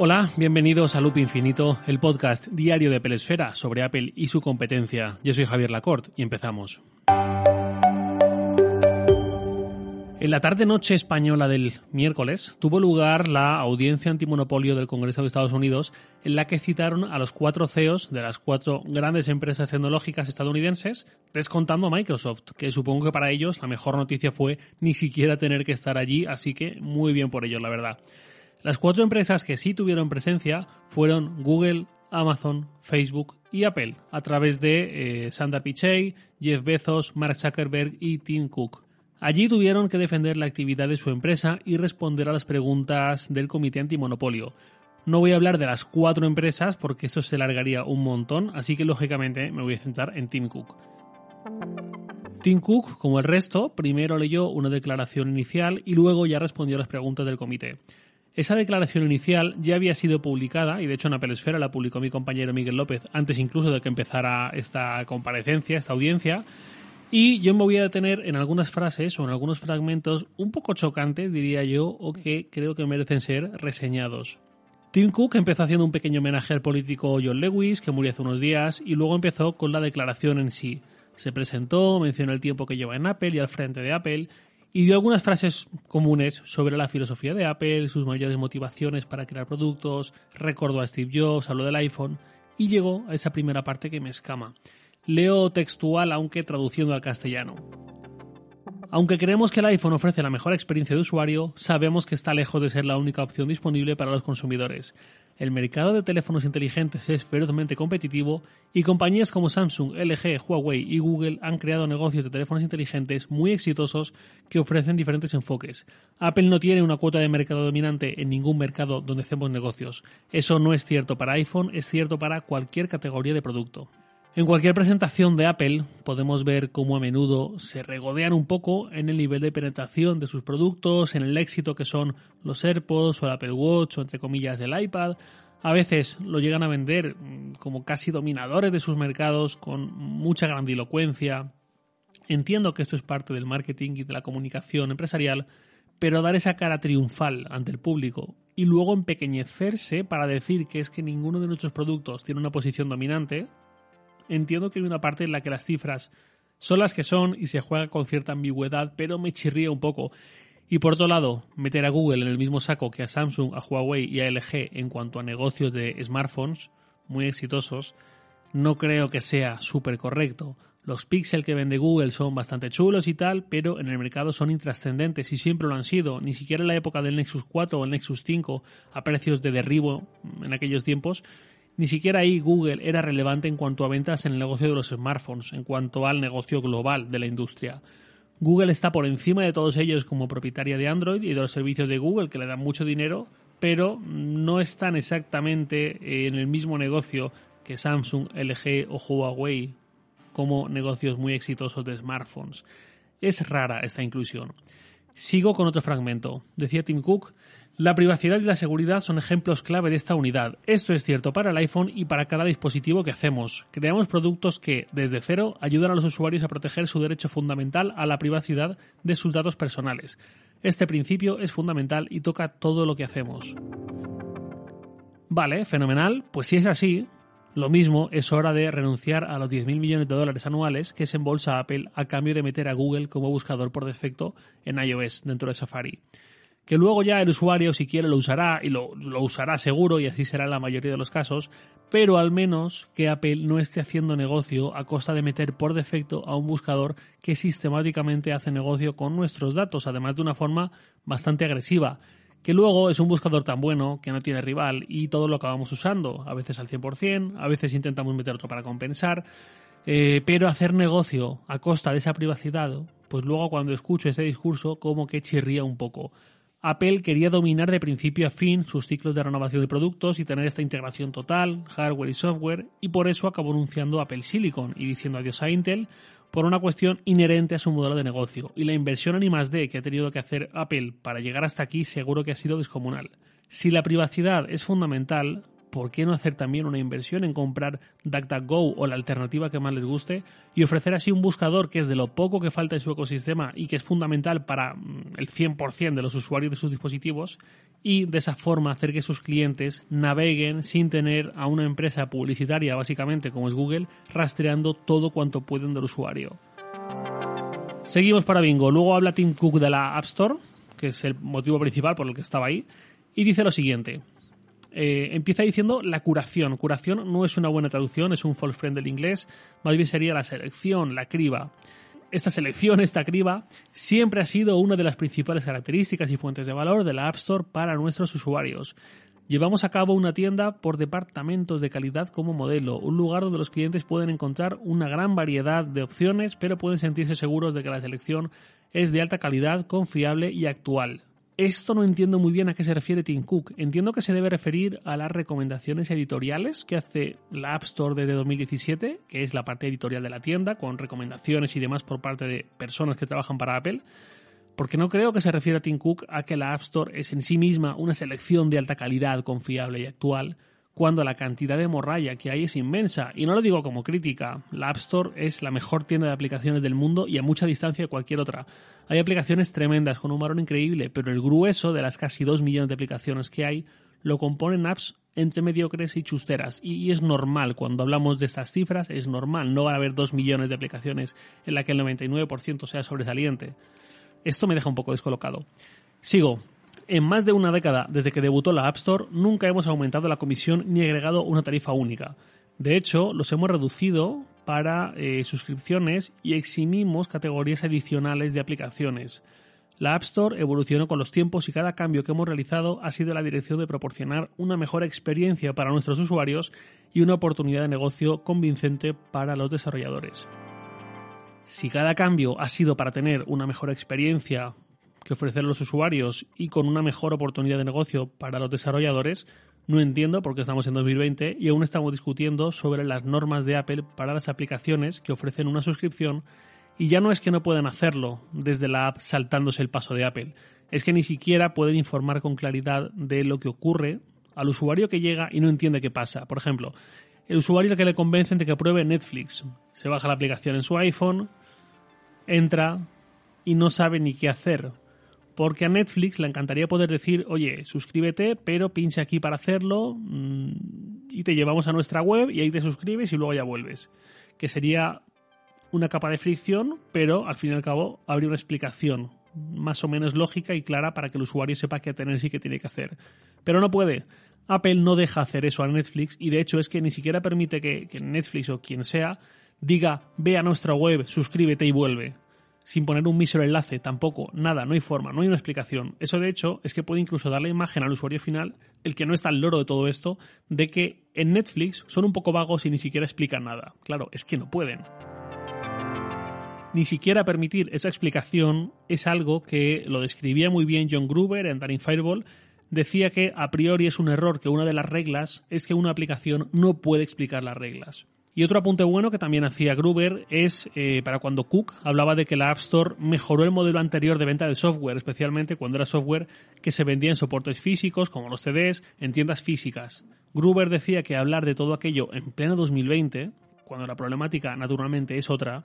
Hola, bienvenidos a Loop Infinito, el podcast diario de Pelesfera sobre Apple y su competencia. Yo soy Javier Lacorte y empezamos. En la tarde-noche española del miércoles tuvo lugar la audiencia antimonopolio del Congreso de Estados Unidos en la que citaron a los cuatro CEOs de las cuatro grandes empresas tecnológicas estadounidenses, descontando a Microsoft, que supongo que para ellos la mejor noticia fue ni siquiera tener que estar allí, así que muy bien por ellos, la verdad. Las cuatro empresas que sí tuvieron presencia fueron Google, Amazon, Facebook y Apple, a través de eh, Sundar Pichai, Jeff Bezos, Mark Zuckerberg y Tim Cook. Allí tuvieron que defender la actividad de su empresa y responder a las preguntas del Comité Antimonopolio. No voy a hablar de las cuatro empresas porque esto se largaría un montón, así que lógicamente me voy a centrar en Tim Cook. Tim Cook, como el resto, primero leyó una declaración inicial y luego ya respondió a las preguntas del comité. Esa declaración inicial ya había sido publicada y de hecho en Apple Esfera la publicó mi compañero Miguel López antes incluso de que empezara esta comparecencia, esta audiencia. Y yo me voy a detener en algunas frases o en algunos fragmentos un poco chocantes, diría yo, o que creo que merecen ser reseñados. Tim Cook empezó haciendo un pequeño homenaje al político John Lewis, que murió hace unos días, y luego empezó con la declaración en sí. Se presentó, mencionó el tiempo que lleva en Apple y al frente de Apple, y dio algunas frases comunes sobre la filosofía de Apple, sus mayores motivaciones para crear productos, recordó a Steve Jobs, habló del iPhone y llegó a esa primera parte que me escama. Leo textual aunque traduciendo al castellano. Aunque creemos que el iPhone ofrece la mejor experiencia de usuario, sabemos que está lejos de ser la única opción disponible para los consumidores. El mercado de teléfonos inteligentes es ferozmente competitivo y compañías como Samsung, LG, Huawei y Google han creado negocios de teléfonos inteligentes muy exitosos que ofrecen diferentes enfoques. Apple no tiene una cuota de mercado dominante en ningún mercado donde hacemos negocios. Eso no es cierto para iPhone, es cierto para cualquier categoría de producto. En cualquier presentación de Apple podemos ver cómo a menudo se regodean un poco en el nivel de penetración de sus productos, en el éxito que son los AirPods o el Apple Watch o entre comillas el iPad. A veces lo llegan a vender mm, como casi dominadores de sus mercados con mucha grandilocuencia. Entiendo que esto es parte del marketing y de la comunicación empresarial, pero dar esa cara triunfal ante el público y luego empequeñecerse para decir que es que ninguno de nuestros productos tiene una posición dominante, entiendo que hay una parte en la que las cifras son las que son y se juega con cierta ambigüedad, pero me chirría un poco. Y por otro lado, meter a Google en el mismo saco que a Samsung, a Huawei y a LG en cuanto a negocios de smartphones muy exitosos, no creo que sea súper correcto. Los Pixel que vende Google son bastante chulos y tal, pero en el mercado son intrascendentes y siempre lo han sido. Ni siquiera en la época del Nexus 4 o el Nexus 5 a precios de derribo en aquellos tiempos ni siquiera ahí Google era relevante en cuanto a ventas en el negocio de los smartphones, en cuanto al negocio global de la industria. Google está por encima de todos ellos como propietaria de Android y de los servicios de Google que le dan mucho dinero, pero no están exactamente en el mismo negocio que Samsung, LG o Huawei como negocios muy exitosos de smartphones. Es rara esta inclusión. Sigo con otro fragmento. Decía Tim Cook la privacidad y la seguridad son ejemplos clave de esta unidad. Esto es cierto para el iPhone y para cada dispositivo que hacemos. Creamos productos que, desde cero, ayudan a los usuarios a proteger su derecho fundamental a la privacidad de sus datos personales. Este principio es fundamental y toca todo lo que hacemos. Vale, fenomenal. Pues si es así, lo mismo es hora de renunciar a los 10.000 millones de dólares anuales que se embolsa Apple a cambio de meter a Google como buscador por defecto en iOS dentro de Safari que luego ya el usuario si quiere lo usará y lo, usará seguro y así será en la mayoría de los casos, pero al menos que Apple no esté haciendo negocio a costa de meter por defecto a un buscador que sistemáticamente hace negocio con nuestros datos, además de una forma bastante agresiva, que luego es un buscador tan bueno que no tiene rival y todo lo acabamos usando, a veces al 100%, a veces intentamos meter otro para compensar, eh, pero hacer negocio a costa de esa privacidad, pues luego cuando escucho ese discurso como que chirría un poco. Apple quería dominar de principio a fin sus ciclos de renovación de productos y tener esta integración total, hardware y software, y por eso acabó anunciando Apple Silicon y diciendo adiós a Intel por una cuestión inherente a su modelo de negocio. Y la inversión en I+D que ha tenido que hacer Apple para llegar hasta aquí seguro que ha sido descomunal. Si la privacidad es fundamental, ¿por qué no hacer también una inversión en comprar DuckDuckGo o la alternativa que más les guste y ofrecer así un buscador que es de lo poco que falta en su ecosistema y que es fundamental para mm, el 100% de los usuarios de sus dispositivos y de esa forma hacer que sus clientes naveguen sin tener a una empresa publicitaria básicamente como es Google rastreando todo cuanto pueden del usuario. Seguimos para Bingo. Luego habla Tim Cook de la App Store, que es el motivo principal por el que estaba ahí, y dice lo siguiente. Eh, empieza diciendo la curación. Curación no es una buena traducción, es un false friend del inglés, más bien sería la selección, la criba. Esta selección, esta criba, siempre ha sido una de las principales características y fuentes de valor de la App Store para nuestros usuarios. Llevamos a cabo una tienda por departamentos de calidad como modelo, un lugar donde los clientes pueden encontrar una gran variedad de opciones, pero pueden sentirse seguros de que la selección es de alta calidad, confiable y actual. Esto no entiendo muy bien a qué se refiere Tim Cook. Entiendo que se debe referir a las recomendaciones editoriales que hace la App Store desde 2017, que es la parte editorial de la tienda, con recomendaciones y demás por parte de personas que trabajan para Apple. Porque no creo que se refiera Tim Cook a que la App Store es en sí misma una selección de alta calidad, confiable y actual, cuando la cantidad de morralla que hay es inmensa. Y no lo digo como crítica, la App Store es la mejor tienda de aplicaciones del mundo y a mucha distancia de cualquier otra. Hay aplicaciones tremendas con un valor increíble, pero el grueso de las casi 2 millones de aplicaciones que hay lo componen apps entre mediocres y chusteras. Y, es normal, cuando hablamos de estas cifras, es normal. No va a haber 2 millones de aplicaciones en la que el 99% sea sobresaliente. Esto me deja un poco descolocado. Sigo. En más de una década desde que debutó la App Store, nunca hemos aumentado la comisión ni agregado una tarifa única. De hecho, los hemos reducido para eh, suscripciones y eximimos categorías adicionales de aplicaciones. La App Store evolucionó con los tiempos y cada cambio que hemos realizado ha sido la dirección de proporcionar una mejor experiencia para nuestros usuarios y una oportunidad de negocio convincente para los desarrolladores. Si cada cambio ha sido para tener una mejor experiencia que ofrecer a los usuarios y con una mejor oportunidad de negocio para los desarrolladores, no entiendo por qué estamos en 2020 y aún estamos discutiendo sobre las normas de Apple para las aplicaciones que ofrecen una suscripción y ya no es que no puedan hacerlo desde la app saltándose el paso de Apple, es que ni siquiera pueden informar con claridad de lo que ocurre al usuario que llega y no entiende qué pasa. Por ejemplo, el usuario que le convencen de que pruebe Netflix. Se baja la aplicación en su iPhone, entra y no sabe ni qué hacer porque a Netflix le encantaría poder decir, oye, suscríbete, pero pincha aquí para hacerlo mm, y te llevamos a nuestra web y ahí te suscribes y luego ya vuelves. Que sería una capa de fricción, pero al fin y al cabo habría una explicación más o menos lógica y clara para que el usuario sepa qué tener y qué tiene que hacer. Pero no puede. Apple no deja hacer eso a Netflix y de hecho es que ni siquiera permite que, que Netflix o quien sea diga ve a nuestra web, suscríbete y vuelve sin poner un mísero enlace, tampoco, nada, no hay forma, no hay una explicación. Eso de hecho es que puede incluso dar la imagen al usuario final, el que no está al loro de todo esto, de que en Netflix son un poco vagos y ni siquiera explican nada. Claro, es que no pueden. Ni siquiera permitir esa explicación es algo que lo describía muy bien John Gruber en Daring Fireball, decía que a priori es un error que una de las reglas es que una aplicación no puede explicar las reglas. Y otro apunte bueno que también hacía Gruber es eh, para cuando Cook hablaba de que la App Store mejoró el modelo anterior de venta de software, especialmente cuando era software que se vendía en soportes físicos, como los CDs, en tiendas físicas. Gruber decía que hablar de todo aquello en pleno 2020, cuando la problemática naturalmente es otra,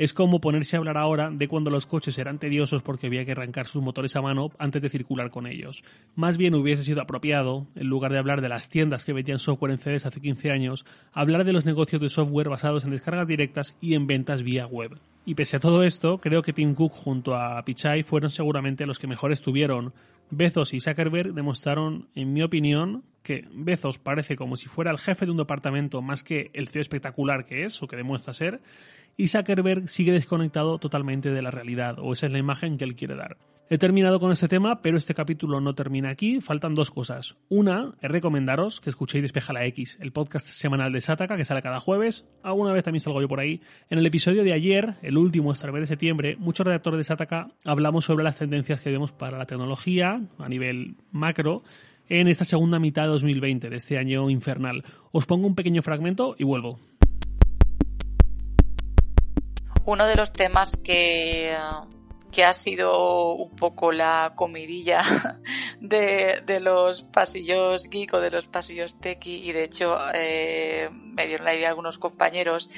es como ponerse a hablar ahora de cuando los coches eran tediosos porque había que arrancar sus motores a mano antes de circular con ellos. Más bien hubiese sido apropiado, en lugar de hablar de las tiendas que vendían software en CDs hace 15 años, hablar de los negocios de software basados en descargas directas y en ventas vía web. Y pese a todo esto, creo que Tim Cook junto a Pichai fueron seguramente los que mejor estuvieron. Bezos y Zuckerberg demostraron, en mi opinión, que Bezos parece como si fuera el jefe de un departamento más que el CEO espectacular que es o que demuestra ser, y Zuckerberg sigue desconectado totalmente de la realidad, o esa es la imagen que él quiere dar. He terminado con este tema, pero este capítulo no termina aquí. Faltan dos cosas. Una, es recomendaros que escuchéis Despeja la X, el podcast semanal de Sataka que sale cada jueves. Alguna vez también salgo yo por ahí. En el episodio de ayer, el último el mes de septiembre, muchos redactores de Sataka hablamos sobre las tendencias que vemos para la tecnología a nivel macro en esta segunda mitad de 2020, de este año infernal. Os pongo un pequeño fragmento y vuelvo. uno de los temas que que ha sido un poco la comidilla de, de los pasillos geek o de los pasillos techie y de hecho eh, me dieron la idea algunos compañeros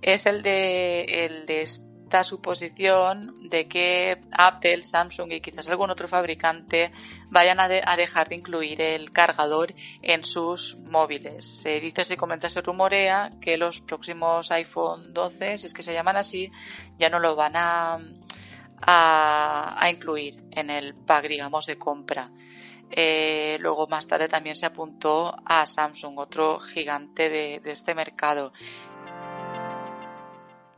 es el de el de esta suposición de que Apple, Samsung y quizás algún otro fabricante vayan a, a dejar de incluir el cargador en sus móviles. Se dice, se comenta, se rumorea que los próximos iPhone 12, si es que se llaman así, ya no lo van a a, incluir en el pack, digamos, de compra. Eh, luego más tarde también se apuntó a Samsung, otro gigante de, este mercado.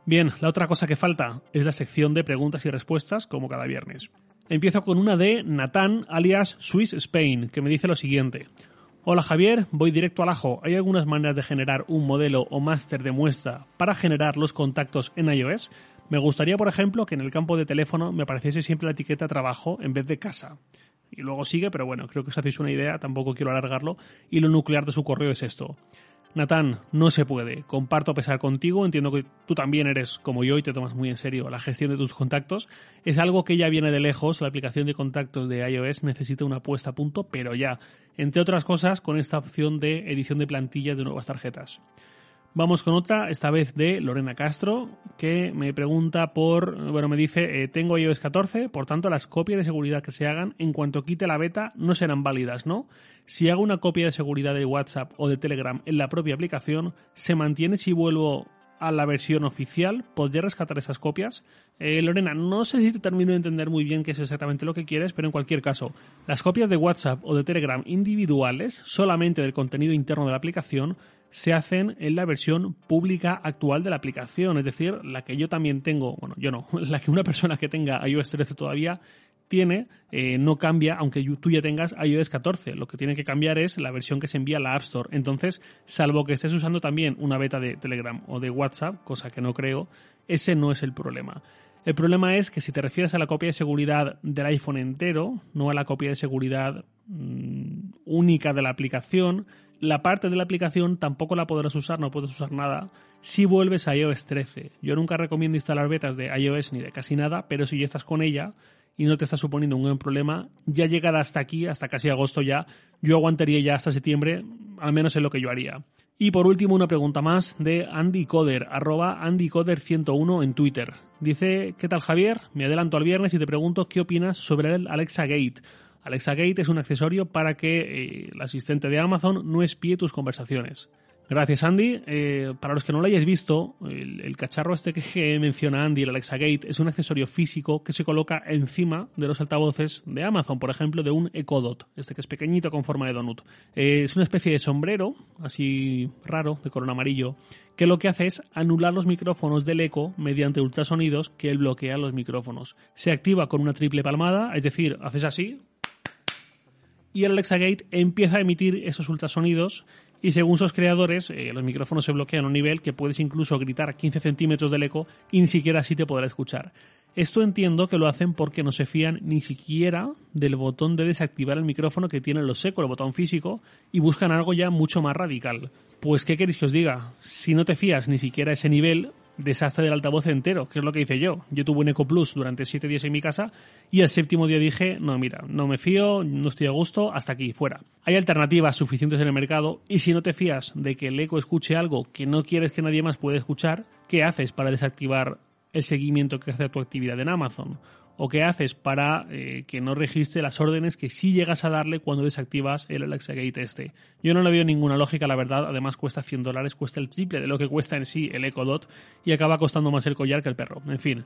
Bien, la otra cosa que falta es la sección de preguntas y respuestas, como cada viernes. Empiezo con una de Natán, alias Swiss Spain, que me dice lo siguiente. Hola Javier, voy directo al ajo. ¿Hay algunas maneras de generar un modelo o máster de muestra para generar los contactos en iOS? Me gustaría, por ejemplo, que en el campo de teléfono me apareciese siempre la etiqueta trabajo en vez de casa. Y luego sigue, pero bueno, creo que os hacéis una idea, tampoco quiero alargarlo. Y lo nuclear de su correo es esto. Natán, no se puede. Comparto a pesar contigo, entiendo que tú también eres como yo y te tomas muy en serio la gestión de tus contactos. Es algo que ya viene de lejos, la aplicación de contactos de iOS necesita una puesta a punto, pero ya. Entre otras cosas, con esta opción de edición de plantillas de nuevas tarjetas. Vamos con otra, esta vez de Lorena Castro, que me pregunta por, bueno, me dice, eh, tengo iOS 14, por tanto las copias de seguridad que se hagan en cuanto quite la beta no serán válidas, ¿no? Si hago una copia de seguridad de WhatsApp o de Telegram en la propia aplicación, ¿se mantiene si vuelvo a la versión oficial? ¿Podría rescatar esas copias? Eh, Lorena, no sé si te termino de entender muy bien qué es exactamente lo que quieres, pero en cualquier caso, las copias de WhatsApp o de Telegram individuales, solamente del contenido interno de la aplicación, se hacen en la versión pública actual de la aplicación, es decir, la que yo también tengo, bueno, yo no, la que una persona que tenga iOS 13 todavía tiene, eh, no cambia, aunque tú ya tengas iOS 14. Lo que tiene que cambiar es la versión que se envía a la App Store. Entonces, salvo que estés usando también una beta de Telegram o de WhatsApp, cosa que no creo, ese no es el problema. El problema es que si te refieres a la copia de seguridad del iPhone entero, no a la copia de seguridad mm, única de la aplicación, la parte de la aplicación tampoco la podrás usar, no puedes usar nada si vuelves a iOS 13. Yo nunca recomiendo instalar betas de iOS ni de casi nada, pero si ya estás con ella y no te está suponiendo un gran problema, ya llegada hasta aquí, hasta casi agosto ya, yo aguantaría ya hasta septiembre, al menos es lo que yo haría. Y por último, una pregunta más de Andy Coder, arroba AndyCoder101 en Twitter. Dice, ¿qué tal Javier? Me adelanto al viernes y te pregunto qué opinas sobre el Alexa Gate. Alexa Gate es un accesorio para que eh, el asistente de Amazon no espíe tus conversaciones. Gracias, Andy. Eh, para los que no lo hayáis visto, el, cacharro este que menciona Andy, el Alexa Gate, es un accesorio físico que se coloca encima de los altavoces de Amazon, por ejemplo, de un Echo Dot, este que es pequeñito con forma de donut. Eh, es una especie de sombrero, así raro, de color amarillo, que lo que hace es anular los micrófonos del eco mediante ultrasonidos que él bloquea los micrófonos. Se activa con una triple palmada, es decir, haces así, y el Alexa Gate empieza a emitir esos ultrasonidos y según sus creadores, eh, los micrófonos se bloquean a un nivel que puedes incluso gritar a 15 centímetros del eco y ni siquiera así te podrá escuchar. Esto entiendo que lo hacen porque no se fían ni siquiera del botón de desactivar el micrófono que tienen los secos, el botón físico, y buscan algo ya mucho más radical. Pues, ¿qué queréis que os diga? Si no te fías ni siquiera a ese nivel, desastre del altavoz entero, que es lo que hice yo. Yo tuve un Eco Plus durante siete días en mi casa y el séptimo día dije, no, mira, no me fío, no estoy a gusto, hasta aquí, fuera. Hay alternativas suficientes en el mercado y si no te fías de que el Eco escuche algo que no quieres que nadie más pueda escuchar, ¿qué haces para desactivar el seguimiento que hace tu actividad en Amazon? O qué haces para eh, que no registre las órdenes que sí llegas a darle cuando desactivas el Alexa Gate este. Yo no le veo ninguna lógica, la verdad. Además, cuesta 100 dólares, cuesta el triple de lo que cuesta en sí el Echo Dot y acaba costando más el collar que el perro. En fin.